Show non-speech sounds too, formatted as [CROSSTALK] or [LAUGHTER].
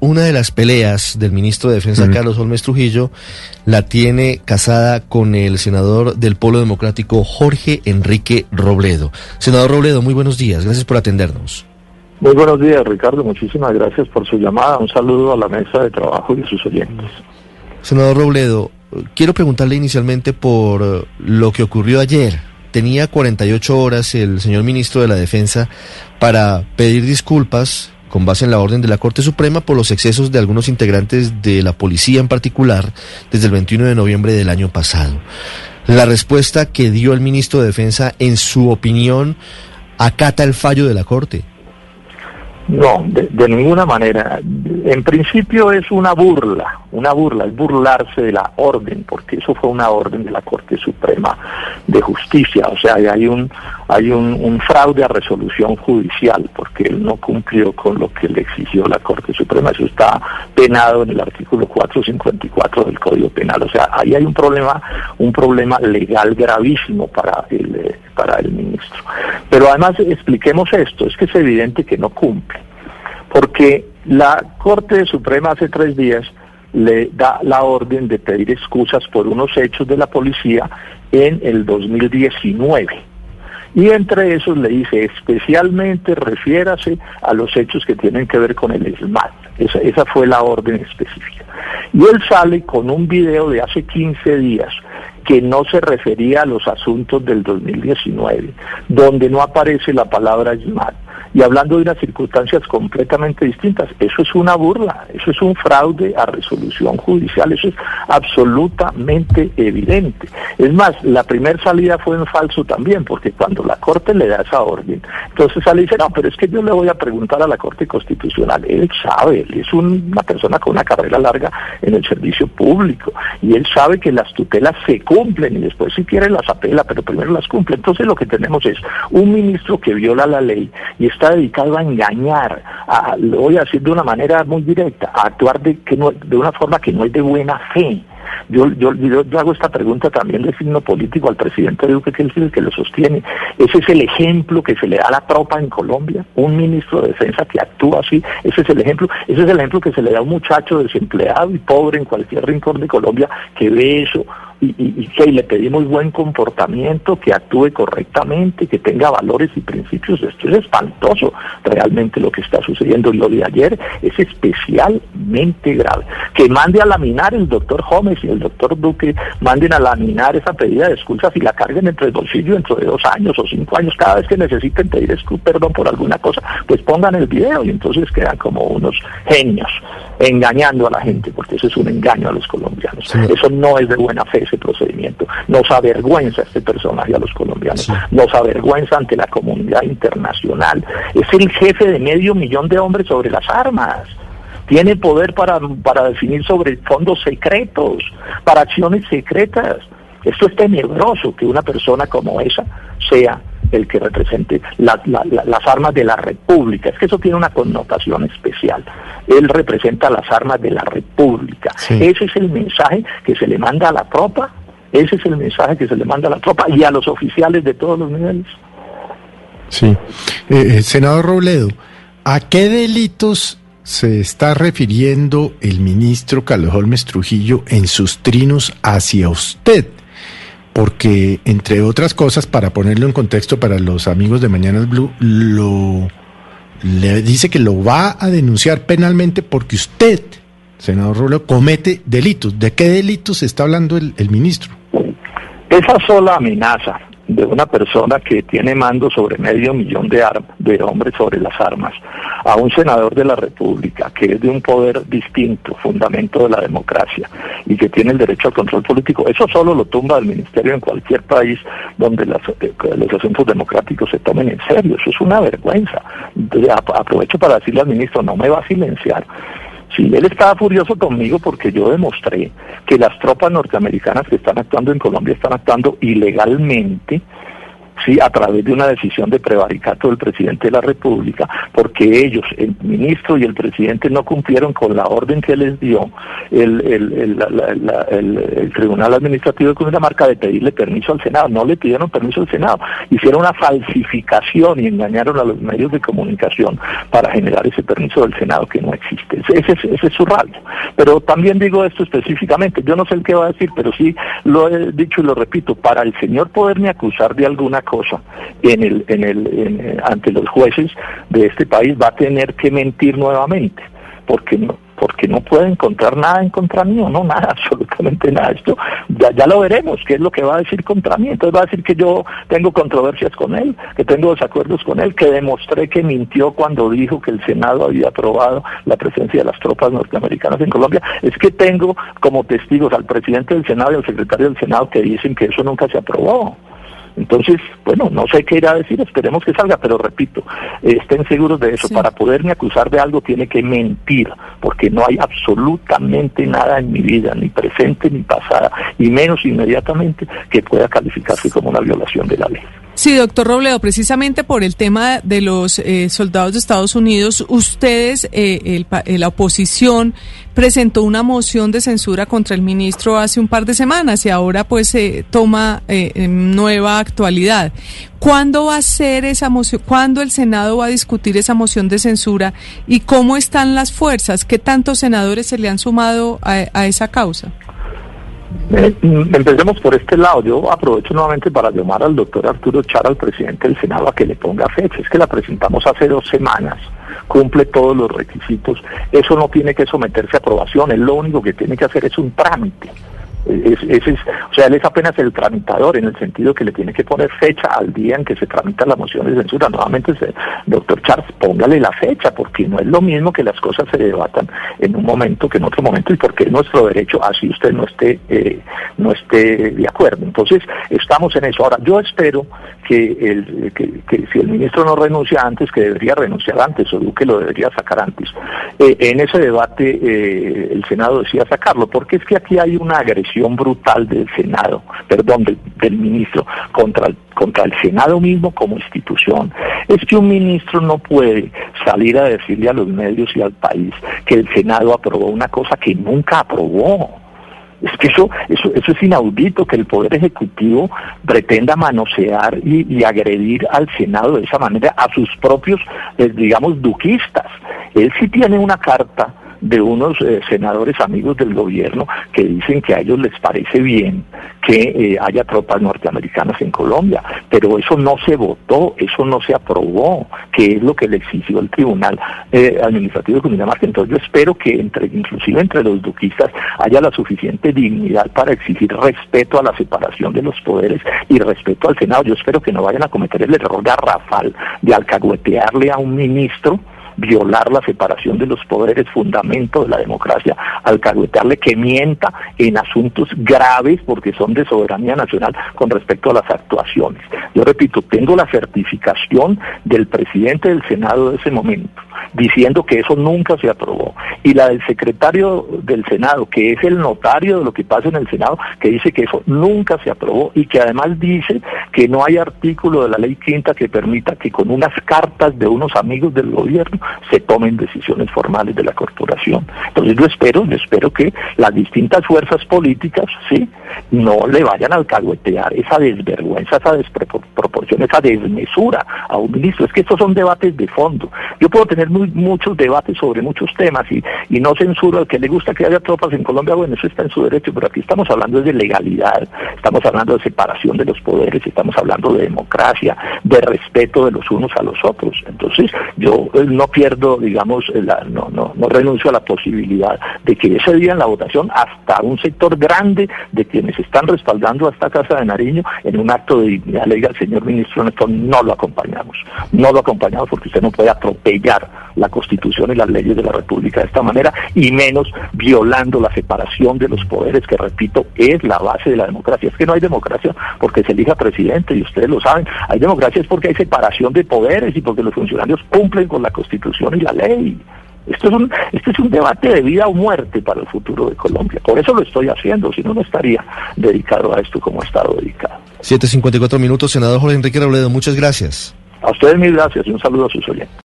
una de las peleas del ministro de Defensa, Carlos Holmes Trujillo, la tiene casada con el senador del Polo Democrático, Jorge Enrique Robledo. Senador Robledo, muy buenos días. Gracias por atendernos. Muy buenos días, Ricardo. Muchísimas gracias por su llamada. Un saludo a la mesa de trabajo y a sus oyentes. Senador Robledo, quiero preguntarle inicialmente por lo que ocurrió ayer. Tenía 48 horas el señor ministro de la Defensa para pedir disculpas con base en la orden de la Corte Suprema por los excesos de algunos integrantes de la policía en particular desde el 21 de noviembre del año pasado. La respuesta que dio el ministro de Defensa, en su opinión, acata el fallo de la Corte. No, de, ninguna manera. En principio es una burla, una burla, es burlarse de la orden, porque eso fue una orden de la Corte Suprema de Justicia. O sea, hay un, hay un, fraude a resolución judicial, porque él no cumplió con lo que le exigió la Corte Suprema. Eso está penado en el artículo 454 del Código Penal. O sea, ahí hay un problema, un problema legal gravísimo para el, eh, para el ministro. Pero además expliquemos esto, es que es evidente que no cumple porque la Corte Suprema hace tres días le da la orden de pedir excusas por unos hechos de la policía en el 2019. Y entre esos le dice, especialmente refiérase a los hechos que tienen que ver con el ESMAD. Esa, fue la orden específica. Y él sale con un video de hace 15 días que no se refería a los asuntos del 2019, donde no aparece la palabra ESMAD y hablando de unas circunstancias completamente distintas. Eso es una burla, eso es un fraude a resolución judicial, eso es absolutamente evidente. Es más, la primera salida fue en falso también, porque cuando la Corte le da esa orden, entonces sale y dice, no, pero es que yo le voy a preguntar a la Corte Constitucional. Él sabe, él es una persona con una carrera larga en el servicio público y él sabe que las tutelas se cumplen y después si quiere las apela, pero primero las cumple. Entonces lo que tenemos es un ministro que viola la ley y está dedicado a engañar, a, lo voy a decir de una manera muy directa, a actuar de, que no, de una forma que no es de buena fe. Yo, yo, yo, hago esta pregunta también de signo político al presidente Duque, que es el que lo sostiene. Ese es el ejemplo que se le da a la tropa en Colombia, un ministro de defensa que actúa así, ese es el ejemplo, ese es el ejemplo que se le da a un muchacho desempleado y pobre en cualquier rincón de Colombia que ve eso y, que le pedimos buen comportamiento, que actúe correctamente, que tenga valores y principios. Esto es espantoso realmente lo que está sucediendo. Lo de ayer es especialmente grave. Que mande a laminar el doctor Gómez y el doctor Duque, manden a laminar esa pedida de excusas y la carguen entre el bolsillo dentro de dos años o cinco años, cada vez que necesiten pedir perdón por alguna cosa, pues pongan el video y entonces quedan como unos genios engañando a la gente, porque eso es un engaño a los colombianos. Eso no es de buena fe ese procedimiento. Nos avergüenza este personaje a los colombianos, nos avergüenza ante la comunidad internacional. Es el jefe de medio millón de hombres sobre las armas tiene poder para, para definir sobre fondos secretos, para acciones secretas. Esto es tenebroso que una persona como esa sea el que represente las armas de la República. Es que eso tiene una connotación especial. Él representa las armas de la República. Ese es el mensaje que se le manda a la tropa, ese es el mensaje que se le manda a la tropa y a los oficiales de todos los niveles. Sí. Eh, eh, senador Robledo, ¿a qué delitos se está refiriendo el ministro Carlos Holmes Trujillo en sus trinos hacia usted? porque entre otras cosas, para ponerlo en contexto para los amigos de Mañanas Blue, lo le dice que lo va a denunciar penalmente porque usted, senador Rubio, comete delitos. ¿De qué delitos está hablando el, el ministro? Esa sola amenaza de una persona que tiene mando sobre medio millón de, de hombres sobre las armas, a un senador de la República que es de un poder distinto, fundamento de la democracia, y que tiene el derecho al control político, eso solo lo tumba el ministerio en cualquier país donde eh, los asuntos democráticos se tomen en serio. Eso es una vergüenza. Aprovecho para decirle al ministro, no me va a silenciar. Sí, él estaba furioso conmigo porque yo demostré que las tropas norteamericanas que están actuando en Colombia están actuando ilegalmente, sí, a través de una decisión de prevaricato del presidente de la República, porque ellos, el ministro y el presidente, no cumplieron con la orden que les dio el, Tribunal Administrativo de Cundinamarca de pedirle permiso al Senado. No le pidieron permiso al Senado, hicieron una falsificación y engañaron a los medios de comunicación para generar ese permiso del Senado que no existe. Ese, ese es su rabia. Pero también digo esto específicamente, yo no sé el qué va a decir, pero sí lo he dicho y lo repito, para el señor poderme acusar de alguna en el, en el, ante los jueces de este país va a tener que mentir nuevamente, porque no, porque no puede encontrar nada en contra mío, no, nada, [LAUGHS] absolutamente nada. Esto ya, ya lo veremos, qué es lo que va a decir contra mí. Entonces va a decir que yo tengo controversias con él, que tengo desacuerdos con él, que demostré que mintió cuando dijo que el Senado había aprobado la presencia de las tropas norteamericanas en Colombia. Es que tengo como testigos al presidente del Senado y al secretario del Senado que dicen que eso nunca se aprobó. Entonces, bueno, no sé qué irá a decir, esperemos que salga, pero repito, estén seguros de eso. Para poderme acusar de algo tiene que mentir, porque no hay absolutamente nada en mi vida, ni presente ni pasada, y menos inmediatamente, que pueda calificarse como una violación de la ley. Sí, doctor Robledo, precisamente por el tema de los eh, soldados de Estados Unidos, ustedes, eh, eh, la oposición, presentó una moción de censura contra el ministro hace un par de semanas y ahora pues se toma nueva actualidad. ¿Cuándo va a ser esa moción? ¿Cuándo el Senado va a discutir esa moción de censura? ¿Y cómo están las fuerzas? ¿Qué tantos senadores se le han sumado a esa causa? Eh, empecemos por este lado. Yo aprovecho nuevamente para llamar al doctor Arturo Char, al presidente del Senado, a que le ponga fecha. Es que la presentamos hace dos semanas, cumple todos los requisitos. Eso no tiene que someterse a aprobación, él lo único que tiene que hacer es un trámite. Es, es, o sea, él es apenas el tramitador en el sentido que le tiene que poner fecha al día en que se tramita la moción de censura. Nuevamente, doctor Charles, póngale la fecha, porque no es lo mismo que las cosas se debatan en un momento que en otro momento y porque es nuestro derecho, así usted no esté, eh, no esté de acuerdo. Entonces, estamos en eso. Ahora, yo espero que, el, que, si el ministro no renuncia antes, que debería renunciar antes, o Duque lo debería sacar antes. Eh, en ese debate eh, el Senado decía sacarlo, porque es que aquí hay una agresión brutal del Senado, perdón, del, ministro contra contra el Senado mismo como institución. Es que un ministro no puede salir a decirle a los medios y al país que el Senado aprobó una cosa que nunca aprobó. Es que eso, eso, eso es inaudito que el Poder Ejecutivo pretenda manosear y, agredir al Senado de esa manera a sus propios, eh, digamos, duquistas. Él sí tiene una carta de unos eh, senadores amigos del gobierno que dicen que a ellos les parece bien que eh, haya tropas norteamericanas en Colombia, pero eso no se votó, eso no se aprobó, que es lo que le exigió el Tribunal eh, Administrativo de Cundinamarca. Entonces yo espero que entre, inclusive entre los duquistas haya la suficiente dignidad para exigir respeto a la separación de los poderes y respeto al Senado. Yo espero que no vayan a cometer el error garrafal de alcahuetearle a un ministro violar la separación de los poderes, fundamento de la democracia, alcahuetearle que mienta en asuntos graves porque son de soberanía nacional con respecto a las actuaciones. Yo repito, tengo la certificación del presidente del Senado de ese momento diciendo que eso nunca se aprobó. Y la del secretario del Senado, que es el notario de lo que pasa en el Senado, que dice que eso nunca se aprobó y que además dice que no hay artículo de la ley quinta que permita que con unas cartas de unos amigos del gobierno se tomen decisiones formales de la corporación. Entonces yo espero, yo espero que las distintas fuerzas políticas, sí, no le vayan a alcahuetear esa desvergüenza, esa desproporción, esa desmesura a un ministro. Es que estos son debates de fondo. Yo puedo tener muchos debates sobre muchos temas y, y no censuro al que le gusta que haya tropas en Colombia, bueno, eso está en su derecho, pero aquí estamos hablando de legalidad, estamos hablando de separación de los poderes, estamos hablando de democracia, de respeto de los unos a los otros. Entonces, yo eh, no pierdo, digamos, eh, no, no, no renuncio a la posibilidad de que ese día en la votación hasta un sector grande de quienes están respaldando a esta Casa de Nariño en un acto de dignidad le diga al señor ministro Néstor, no lo acompañamos, no lo acompañamos porque usted no puede atropellar la Constitución y las leyes de la República de esta manera, y menos violando la separación de los poderes, que repito, es la base de la democracia. Es que no hay democracia porque se elija presidente, y ustedes lo saben, hay democracia es porque hay separación de poderes y porque los funcionarios cumplen con la Constitución y la ley. Esto es un, este es un debate de vida o muerte para el futuro de Colombia. Por eso lo estoy haciendo, si no, no estaría dedicado a esto como he estado dedicado. 7.54 minutos, senador Jorge Enrique Robledo, muchas gracias. A ustedes mil gracias y un saludo a sus oyentes.